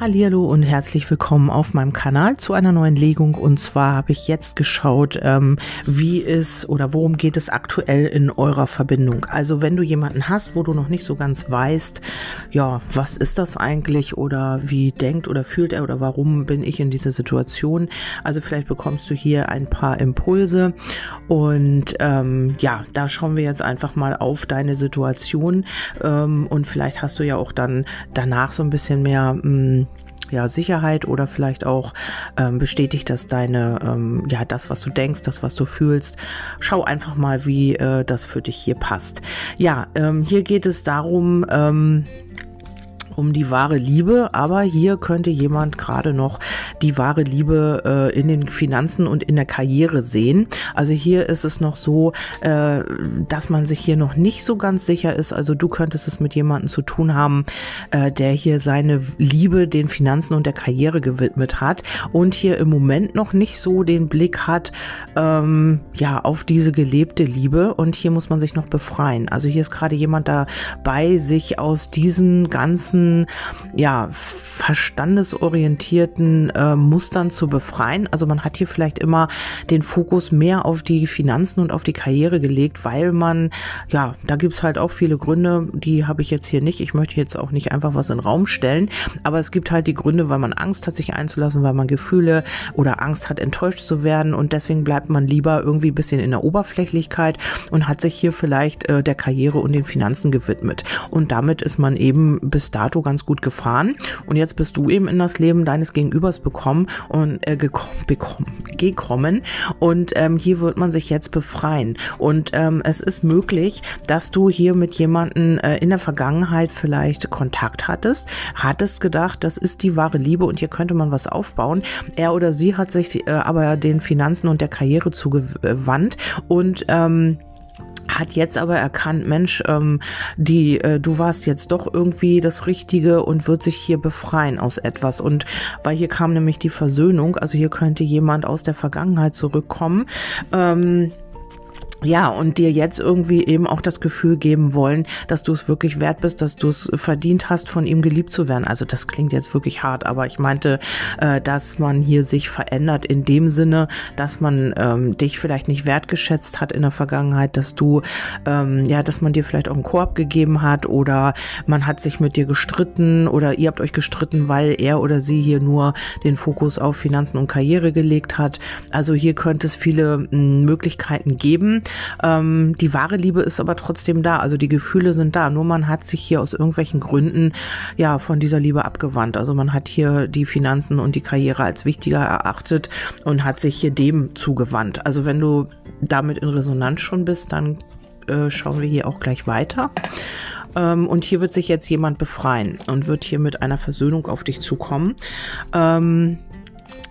Hallihallo und herzlich willkommen auf meinem Kanal zu einer neuen Legung. Und zwar habe ich jetzt geschaut, ähm, wie es oder worum geht es aktuell in eurer Verbindung. Also wenn du jemanden hast, wo du noch nicht so ganz weißt, ja, was ist das eigentlich oder wie denkt oder fühlt er oder warum bin ich in dieser Situation. Also vielleicht bekommst du hier ein paar Impulse und ähm, ja, da schauen wir jetzt einfach mal auf deine Situation ähm, und vielleicht hast du ja auch dann danach so ein bisschen mehr mh, hm, ja, Sicherheit oder vielleicht auch ähm, bestätigt das deine, ähm, ja, das, was du denkst, das, was du fühlst. Schau einfach mal, wie äh, das für dich hier passt. Ja, ähm, hier geht es darum, ähm, um die wahre Liebe, aber hier könnte jemand gerade noch die wahre Liebe äh, in den Finanzen und in der Karriere sehen. Also hier ist es noch so, äh, dass man sich hier noch nicht so ganz sicher ist. Also du könntest es mit jemandem zu tun haben, äh, der hier seine Liebe den Finanzen und der Karriere gewidmet hat und hier im Moment noch nicht so den Blick hat, ähm, ja, auf diese gelebte Liebe. Und hier muss man sich noch befreien. Also hier ist gerade jemand dabei, sich aus diesen ganzen ja, verstandesorientierten äh, Mustern zu befreien. Also man hat hier vielleicht immer den Fokus mehr auf die Finanzen und auf die Karriere gelegt, weil man, ja, da gibt's halt auch viele Gründe, die habe ich jetzt hier nicht. Ich möchte jetzt auch nicht einfach was in den Raum stellen, aber es gibt halt die Gründe, weil man Angst hat, sich einzulassen, weil man Gefühle oder Angst hat, enttäuscht zu werden und deswegen bleibt man lieber irgendwie ein bisschen in der Oberflächlichkeit und hat sich hier vielleicht äh, der Karriere und den Finanzen gewidmet. Und damit ist man eben bis dato Auto ganz gut gefahren. Und jetzt bist du eben in das Leben deines Gegenübers bekommen und äh, gekommen, gekommen. Und ähm, hier wird man sich jetzt befreien. Und ähm, es ist möglich, dass du hier mit jemanden äh, in der Vergangenheit vielleicht Kontakt hattest, hattest gedacht, das ist die wahre Liebe und hier könnte man was aufbauen. Er oder sie hat sich äh, aber den Finanzen und der Karriere zugewandt. Und ähm, hat jetzt aber erkannt, Mensch, ähm, die, äh, du warst jetzt doch irgendwie das Richtige und wird sich hier befreien aus etwas. Und weil hier kam nämlich die Versöhnung, also hier könnte jemand aus der Vergangenheit zurückkommen. Ähm, ja, und dir jetzt irgendwie eben auch das Gefühl geben wollen, dass du es wirklich wert bist, dass du es verdient hast, von ihm geliebt zu werden. Also das klingt jetzt wirklich hart, aber ich meinte, äh, dass man hier sich verändert in dem Sinne, dass man ähm, dich vielleicht nicht wertgeschätzt hat in der Vergangenheit, dass du, ähm, ja, dass man dir vielleicht auch einen Korb gegeben hat oder man hat sich mit dir gestritten oder ihr habt euch gestritten, weil er oder sie hier nur den Fokus auf Finanzen und Karriere gelegt hat. Also hier könnte es viele hm, Möglichkeiten geben. Ähm, die wahre Liebe ist aber trotzdem da. Also die Gefühle sind da. Nur man hat sich hier aus irgendwelchen Gründen ja von dieser Liebe abgewandt. Also man hat hier die Finanzen und die Karriere als wichtiger erachtet und hat sich hier dem zugewandt. Also wenn du damit in Resonanz schon bist, dann äh, schauen wir hier auch gleich weiter. Ähm, und hier wird sich jetzt jemand befreien und wird hier mit einer Versöhnung auf dich zukommen. Ähm,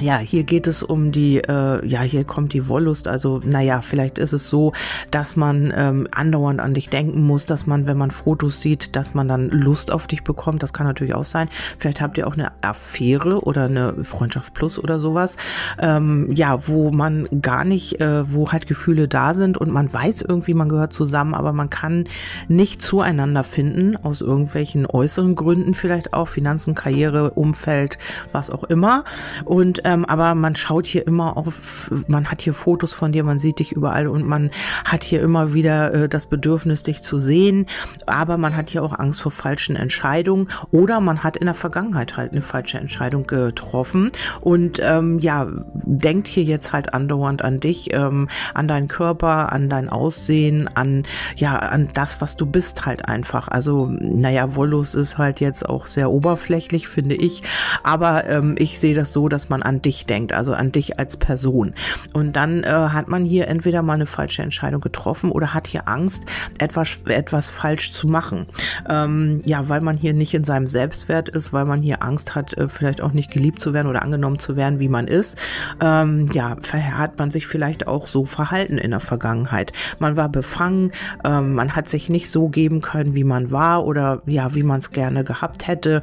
ja, hier geht es um die, äh, ja, hier kommt die Wollust. Also, naja, vielleicht ist es so, dass man ähm, andauernd an dich denken muss, dass man, wenn man Fotos sieht, dass man dann Lust auf dich bekommt. Das kann natürlich auch sein. Vielleicht habt ihr auch eine Affäre oder eine Freundschaft plus oder sowas. Ähm, ja, wo man gar nicht, äh, wo halt Gefühle da sind und man weiß irgendwie, man gehört zusammen, aber man kann nicht zueinander finden, aus irgendwelchen äußeren Gründen vielleicht auch, Finanzen, Karriere, Umfeld, was auch immer. Und ähm, aber man schaut hier immer auf, man hat hier Fotos von dir, man sieht dich überall und man hat hier immer wieder äh, das Bedürfnis, dich zu sehen, aber man hat hier auch Angst vor falschen Entscheidungen oder man hat in der Vergangenheit halt eine falsche Entscheidung getroffen. Und ähm, ja, denkt hier jetzt halt andauernd an dich, ähm, an deinen Körper, an dein Aussehen, an ja, an das, was du bist halt einfach. Also, naja, Wollus ist halt jetzt auch sehr oberflächlich, finde ich, aber ähm, ich sehe das so, dass man an an dich denkt, also an dich als Person. Und dann äh, hat man hier entweder mal eine falsche Entscheidung getroffen oder hat hier Angst, etwas, etwas falsch zu machen. Ähm, ja, weil man hier nicht in seinem Selbstwert ist, weil man hier Angst hat, äh, vielleicht auch nicht geliebt zu werden oder angenommen zu werden, wie man ist. Ähm, ja, hat man sich vielleicht auch so verhalten in der Vergangenheit. Man war befangen, ähm, man hat sich nicht so geben können, wie man war oder ja, wie man es gerne gehabt hätte.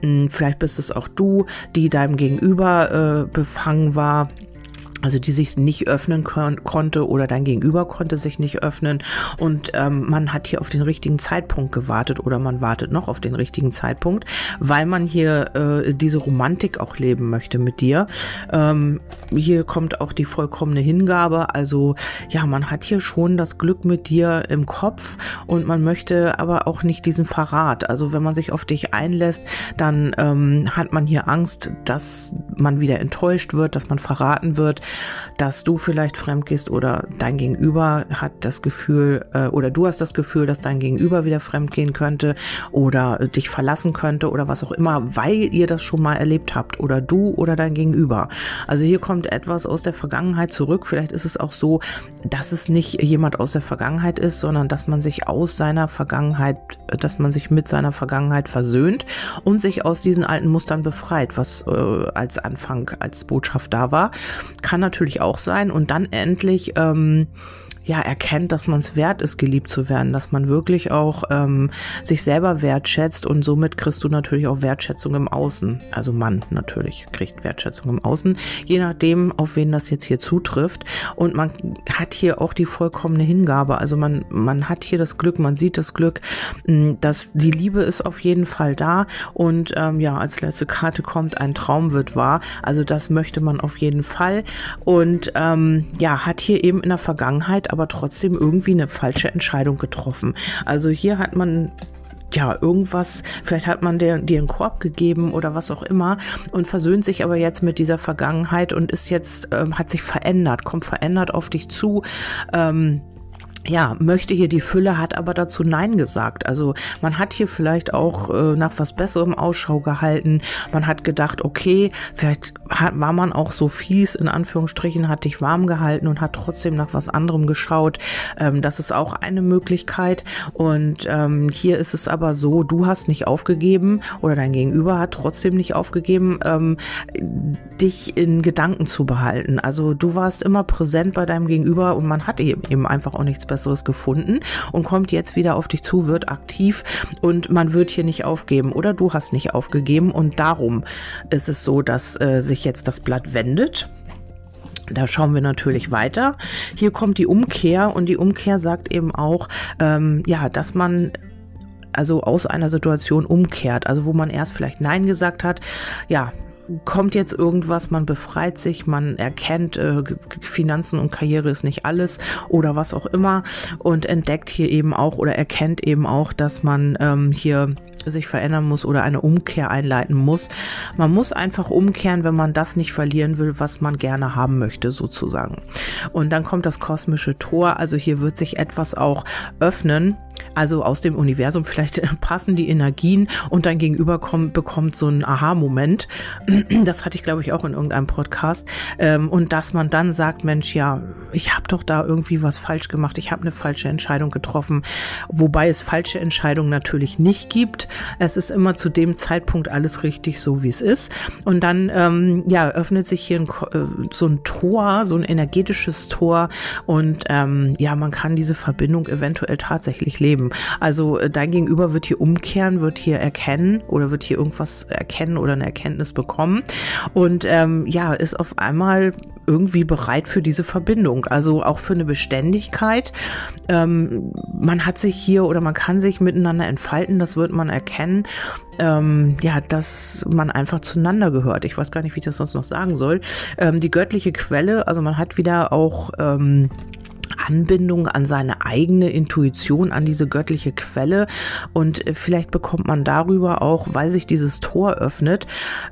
Hm, vielleicht bist es auch du, die deinem Gegenüber äh, befangen war also die sich nicht öffnen kon konnte oder dein Gegenüber konnte sich nicht öffnen und ähm, man hat hier auf den richtigen Zeitpunkt gewartet oder man wartet noch auf den richtigen Zeitpunkt, weil man hier äh, diese Romantik auch leben möchte mit dir. Ähm, hier kommt auch die vollkommene Hingabe, also ja, man hat hier schon das Glück mit dir im Kopf und man möchte aber auch nicht diesen Verrat. Also wenn man sich auf dich einlässt, dann ähm, hat man hier Angst, dass man wieder enttäuscht wird, dass man verraten wird dass du vielleicht fremd gehst oder dein Gegenüber hat das Gefühl äh, oder du hast das Gefühl, dass dein Gegenüber wieder fremd gehen könnte oder dich verlassen könnte oder was auch immer, weil ihr das schon mal erlebt habt oder du oder dein Gegenüber. Also hier kommt etwas aus der Vergangenheit zurück. Vielleicht ist es auch so, dass es nicht jemand aus der Vergangenheit ist, sondern dass man sich aus seiner Vergangenheit, dass man sich mit seiner Vergangenheit versöhnt und sich aus diesen alten Mustern befreit, was äh, als Anfang, als Botschaft da war. Kann natürlich auch sein und dann endlich ähm, ja, erkennt, dass man es wert ist, geliebt zu werden, dass man wirklich auch ähm, sich selber wertschätzt und somit kriegst du natürlich auch Wertschätzung im Außen. Also Mann natürlich kriegt Wertschätzung im Außen, je nachdem, auf wen das jetzt hier zutrifft. Und man hat hier auch die vollkommene Hingabe. Also man, man hat hier das Glück, man sieht das Glück, hm, dass die Liebe ist auf jeden Fall da. Und ähm, ja, als letzte Karte kommt, ein Traum wird wahr. Also das möchte man auf jeden Fall. Und ähm, ja, hat hier eben in der Vergangenheit aber trotzdem irgendwie eine falsche Entscheidung getroffen. Also hier hat man ja, irgendwas, vielleicht hat man dir, dir einen Korb gegeben oder was auch immer und versöhnt sich aber jetzt mit dieser Vergangenheit und ist jetzt, ähm, hat sich verändert, kommt verändert auf dich zu. Ähm, ja, möchte hier die Fülle, hat aber dazu Nein gesagt. Also man hat hier vielleicht auch äh, nach was Besserem Ausschau gehalten. Man hat gedacht, okay, vielleicht hat, war man auch so fies, in Anführungsstrichen, hat dich warm gehalten und hat trotzdem nach was anderem geschaut. Ähm, das ist auch eine Möglichkeit. Und ähm, hier ist es aber so, du hast nicht aufgegeben oder dein Gegenüber hat trotzdem nicht aufgegeben, ähm, dich in Gedanken zu behalten. Also du warst immer präsent bei deinem Gegenüber und man hat eben, eben einfach auch nichts Besseres gefunden und kommt jetzt wieder auf dich zu, wird aktiv und man wird hier nicht aufgeben oder du hast nicht aufgegeben und darum ist es so, dass äh, sich jetzt das Blatt wendet. Da schauen wir natürlich weiter. Hier kommt die Umkehr und die Umkehr sagt eben auch, ähm, ja, dass man also aus einer Situation umkehrt, also wo man erst vielleicht Nein gesagt hat, ja, kommt jetzt irgendwas, man befreit sich, man erkennt, äh, Finanzen und Karriere ist nicht alles oder was auch immer und entdeckt hier eben auch oder erkennt eben auch, dass man ähm, hier sich verändern muss oder eine Umkehr einleiten muss. Man muss einfach umkehren, wenn man das nicht verlieren will, was man gerne haben möchte, sozusagen. Und dann kommt das kosmische Tor, also hier wird sich etwas auch öffnen, also aus dem Universum vielleicht passen die Energien und dein Gegenüber kommt, bekommt so einen Aha-Moment. Das hatte ich, glaube ich, auch in irgendeinem Podcast. Ähm, und dass man dann sagt, Mensch, ja, ich habe doch da irgendwie was falsch gemacht, ich habe eine falsche Entscheidung getroffen, wobei es falsche Entscheidungen natürlich nicht gibt. Es ist immer zu dem Zeitpunkt alles richtig, so wie es ist. Und dann, ähm, ja, öffnet sich hier ein, äh, so ein Tor, so ein energetisches Tor und ähm, ja, man kann diese Verbindung eventuell tatsächlich leben geben. Also äh, dein Gegenüber wird hier umkehren, wird hier erkennen oder wird hier irgendwas erkennen oder eine Erkenntnis bekommen und ähm, ja, ist auf einmal irgendwie bereit für diese Verbindung, also auch für eine Beständigkeit. Ähm, man hat sich hier oder man kann sich miteinander entfalten, das wird man erkennen. Ähm, ja, dass man einfach zueinander gehört. Ich weiß gar nicht, wie ich das sonst noch sagen soll. Ähm, die göttliche Quelle, also man hat wieder auch ähm, Anbindung an seine eigene Intuition, an diese göttliche Quelle. Und äh, vielleicht bekommt man darüber auch, weil sich dieses Tor öffnet,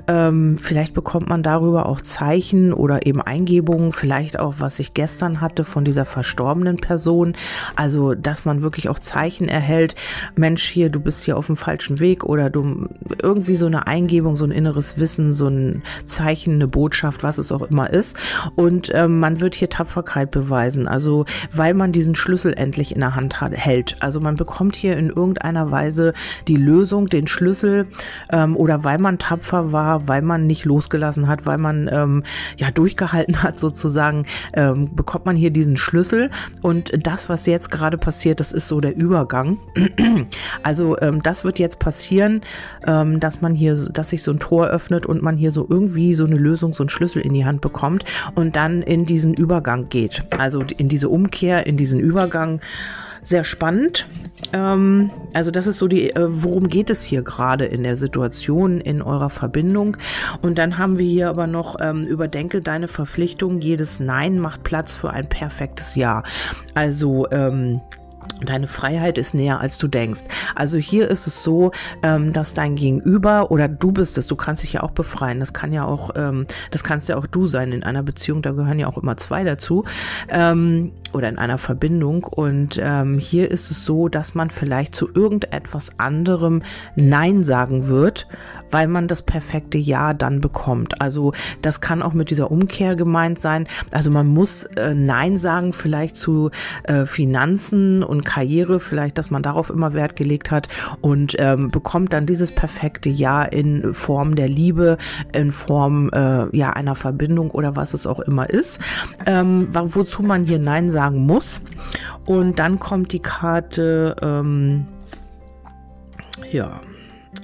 ähm, vielleicht bekommt man darüber auch Zeichen oder eben Eingebungen, vielleicht auch, was ich gestern hatte von dieser verstorbenen Person. Also, dass man wirklich auch Zeichen erhält, Mensch, hier, du bist hier auf dem falschen Weg oder du irgendwie so eine Eingebung, so ein inneres Wissen, so ein Zeichen, eine Botschaft, was es auch immer ist. Und ähm, man wird hier Tapferkeit beweisen. Also weil man diesen Schlüssel endlich in der Hand hat, hält. Also man bekommt hier in irgendeiner Weise die Lösung, den Schlüssel ähm, oder weil man tapfer war, weil man nicht losgelassen hat, weil man ähm, ja durchgehalten hat sozusagen, ähm, bekommt man hier diesen Schlüssel und das, was jetzt gerade passiert, das ist so der Übergang. also ähm, das wird jetzt passieren, ähm, dass man hier, dass sich so ein Tor öffnet und man hier so irgendwie so eine Lösung, so einen Schlüssel in die Hand bekommt und dann in diesen Übergang geht. Also in diese Umkehr, in diesen Übergang sehr spannend. Ähm, also das ist so die, äh, worum geht es hier gerade in der Situation, in eurer Verbindung. Und dann haben wir hier aber noch, ähm, überdenke deine Verpflichtung. Jedes Nein macht Platz für ein perfektes Ja. Also ähm, Deine Freiheit ist näher, als du denkst. Also hier ist es so, ähm, dass dein Gegenüber oder du bist es, du kannst dich ja auch befreien. Das kann ja auch, ähm, das kannst ja auch du sein in einer Beziehung. Da gehören ja auch immer zwei dazu ähm, oder in einer Verbindung. Und ähm, hier ist es so, dass man vielleicht zu irgendetwas anderem Nein sagen wird, weil man das perfekte Ja dann bekommt. Also das kann auch mit dieser Umkehr gemeint sein. Also man muss äh, Nein sagen, vielleicht zu äh, Finanzen und Karriere, vielleicht, dass man darauf immer Wert gelegt hat und ähm, bekommt dann dieses perfekte Ja in Form der Liebe, in Form äh, ja einer Verbindung oder was es auch immer ist, ähm, wozu man hier Nein sagen muss. Und dann kommt die Karte, ähm, ja,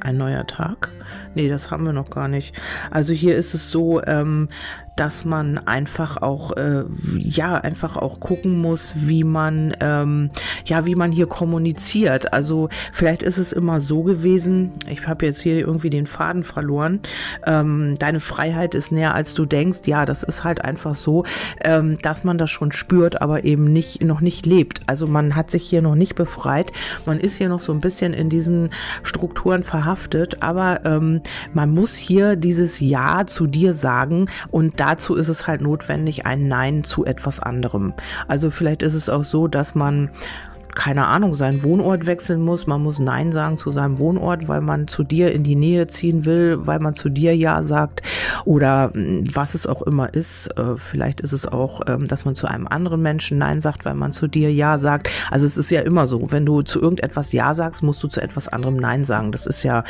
ein neuer Tag. Nee, das haben wir noch gar nicht. Also hier ist es so, ähm, dass man einfach auch, äh, ja, einfach auch gucken muss, wie man, ähm, ja, wie man hier kommuniziert. Also vielleicht ist es immer so gewesen, ich habe jetzt hier irgendwie den Faden verloren, ähm, deine Freiheit ist näher als du denkst. Ja, das ist halt einfach so, ähm, dass man das schon spürt, aber eben nicht, noch nicht lebt. Also man hat sich hier noch nicht befreit. Man ist hier noch so ein bisschen in diesen Strukturen verhaftet, aber ähm, man muss hier dieses Ja zu dir sagen und da dazu ist es halt notwendig ein Nein zu etwas anderem. Also vielleicht ist es auch so, dass man keine Ahnung, seinen Wohnort wechseln muss. Man muss Nein sagen zu seinem Wohnort, weil man zu dir in die Nähe ziehen will, weil man zu dir Ja sagt oder hm, was es auch immer ist. Äh, vielleicht ist es auch, ähm, dass man zu einem anderen Menschen Nein sagt, weil man zu dir Ja sagt. Also es ist ja immer so, wenn du zu irgendetwas Ja sagst, musst du zu etwas anderem Nein sagen. Das ist ja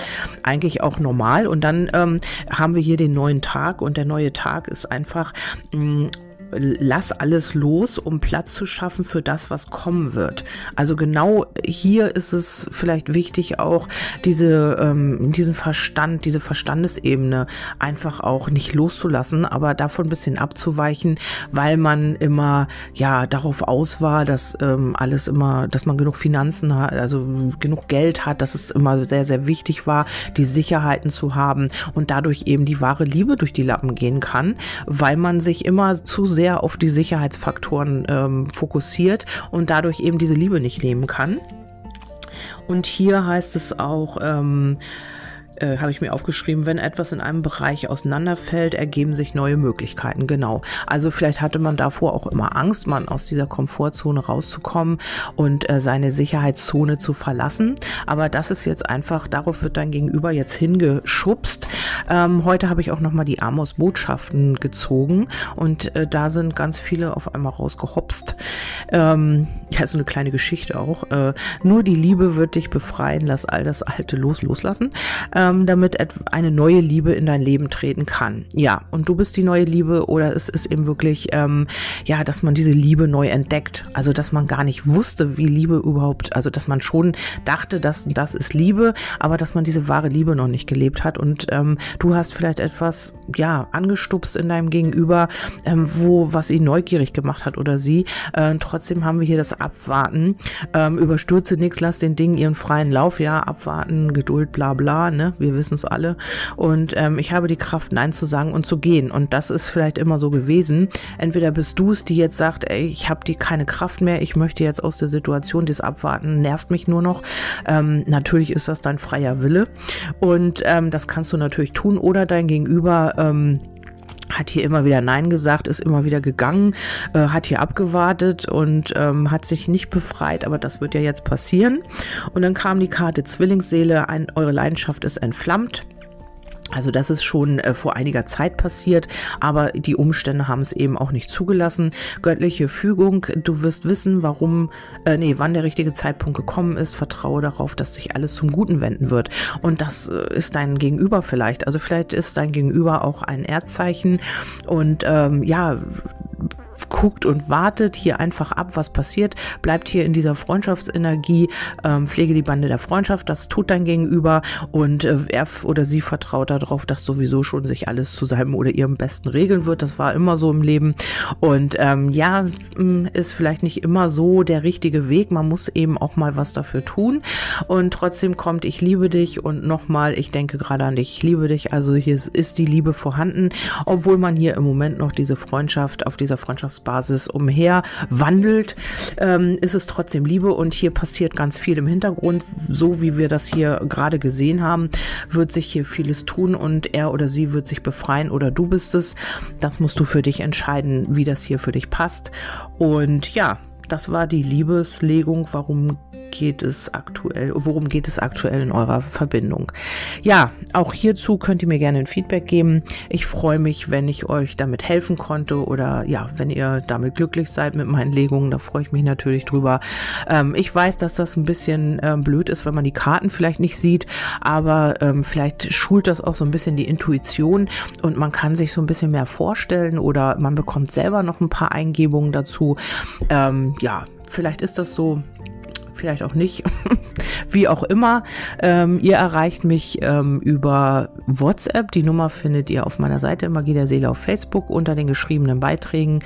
eigentlich auch normal. Und dann ähm, haben wir hier den neuen Tag und der neue Tag ist einfach mh, hm, lass alles los, um Platz zu schaffen für das, was kommen wird. Also genau hier ist es vielleicht wichtig, auch diese, ähm, diesen Verstand, diese Verstandesebene einfach auch nicht loszulassen, aber davon ein bisschen abzuweichen, weil man immer ja darauf aus war, dass ähm, alles immer, dass man genug Finanzen hat, also genug Geld hat, dass es immer sehr, sehr wichtig war, die Sicherheiten zu haben und dadurch eben die wahre Liebe durch die Lappen gehen kann, weil man sich immer zu sehr auf die Sicherheitsfaktoren ähm, fokussiert und dadurch eben diese Liebe nicht nehmen kann. Und hier heißt es auch, ähm, äh, habe ich mir aufgeschrieben, wenn etwas in einem Bereich auseinanderfällt, ergeben sich neue Möglichkeiten. Genau. Also vielleicht hatte man davor auch immer Angst, man aus dieser Komfortzone rauszukommen und äh, seine Sicherheitszone zu verlassen. Aber das ist jetzt einfach, darauf wird dein Gegenüber jetzt hingeschubst. Ähm, heute habe ich auch nochmal die Amos-Botschaften gezogen und äh, da sind ganz viele auf einmal rausgehopst. Ähm, ja, so eine kleine Geschichte auch. Äh, nur die Liebe wird dich befreien, lass all das Alte los, loslassen. Ähm, ähm, damit eine neue Liebe in dein Leben treten kann. Ja, und du bist die neue Liebe oder es ist eben wirklich, ähm, ja, dass man diese Liebe neu entdeckt. Also, dass man gar nicht wusste, wie Liebe überhaupt, also, dass man schon dachte, dass das ist Liebe, aber dass man diese wahre Liebe noch nicht gelebt hat. Und ähm, du hast vielleicht etwas, ja, angestupst in deinem Gegenüber, ähm, wo, was ihn neugierig gemacht hat oder sie. Äh, trotzdem haben wir hier das Abwarten. Ähm, überstürze nichts, lass den Dingen ihren freien Lauf. Ja, abwarten, Geduld, bla, bla, ne? Wir wissen es alle. Und ähm, ich habe die Kraft, Nein zu sagen und zu gehen. Und das ist vielleicht immer so gewesen. Entweder bist du es, die jetzt sagt, ey, ich habe die keine Kraft mehr, ich möchte jetzt aus der Situation, das Abwarten nervt mich nur noch. Ähm, natürlich ist das dein freier Wille. Und ähm, das kannst du natürlich tun. Oder dein Gegenüber ähm, hat hier immer wieder Nein gesagt, ist immer wieder gegangen, äh, hat hier abgewartet und ähm, hat sich nicht befreit, aber das wird ja jetzt passieren. Und dann kam die Karte Zwillingsseele, ein, eure Leidenschaft ist entflammt. Also das ist schon äh, vor einiger Zeit passiert, aber die Umstände haben es eben auch nicht zugelassen. Göttliche Fügung, du wirst wissen, warum, äh, nee, wann der richtige Zeitpunkt gekommen ist. Vertraue darauf, dass sich alles zum Guten wenden wird. Und das äh, ist dein Gegenüber vielleicht. Also vielleicht ist dein Gegenüber auch ein Erdzeichen und ähm, ja, guckt und wartet hier einfach ab, was passiert, bleibt hier in dieser Freundschaftsenergie, ähm, pflege die Bande der Freundschaft, das tut dein Gegenüber und äh, er oder sie vertraut darauf, dass sowieso schon sich alles zu seinem oder ihrem Besten regeln wird. Das war immer so im Leben und ähm, ja, mm, ist vielleicht nicht immer so der richtige Weg. Man muss eben auch mal was dafür tun und trotzdem kommt, ich liebe dich und nochmal, ich denke gerade an dich, ich liebe dich. Also hier ist die Liebe vorhanden, obwohl man hier im Moment noch diese Freundschaft auf dieser Freundschaft Freundschaftsbasis umher wandelt, ähm, ist es trotzdem Liebe und hier passiert ganz viel im Hintergrund. So wie wir das hier gerade gesehen haben, wird sich hier vieles tun und er oder sie wird sich befreien oder du bist es. Das musst du für dich entscheiden, wie das hier für dich passt. Und ja, das war die Liebeslegung. Warum geht es aktuell, worum geht es aktuell in eurer Verbindung? Ja, auch hierzu könnt ihr mir gerne ein Feedback geben. Ich freue mich, wenn ich euch damit helfen konnte oder ja, wenn ihr damit glücklich seid mit meinen Legungen, da freue ich mich natürlich drüber. Ähm, ich weiß, dass das ein bisschen ähm, blöd ist, wenn man die Karten vielleicht nicht sieht, aber ähm, vielleicht schult das auch so ein bisschen die Intuition und man kann sich so ein bisschen mehr vorstellen oder man bekommt selber noch ein paar Eingebungen dazu. Ähm, ja, vielleicht ist das so vielleicht auch nicht, wie auch immer. Ähm, ihr erreicht mich ähm, über WhatsApp. Die Nummer findet ihr auf meiner Seite Magie der Seele auf Facebook unter den geschriebenen Beiträgen.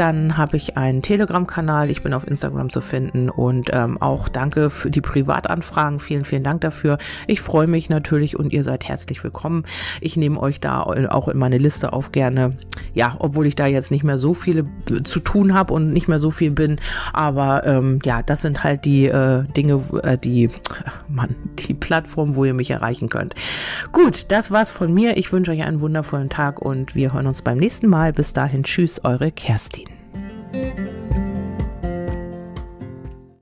Dann habe ich einen Telegram-Kanal. Ich bin auf Instagram zu finden und ähm, auch danke für die Privatanfragen. Vielen, vielen Dank dafür. Ich freue mich natürlich und ihr seid herzlich willkommen. Ich nehme euch da auch in meine Liste auf gerne. Ja, obwohl ich da jetzt nicht mehr so viele zu tun habe und nicht mehr so viel bin. Aber ähm, ja, das sind halt die äh, Dinge, äh, die, Mann, die Plattform, wo ihr mich erreichen könnt. Gut, das war's von mir. Ich wünsche euch einen wundervollen Tag und wir hören uns beim nächsten Mal. Bis dahin, tschüss, eure Kerstin. Thank you.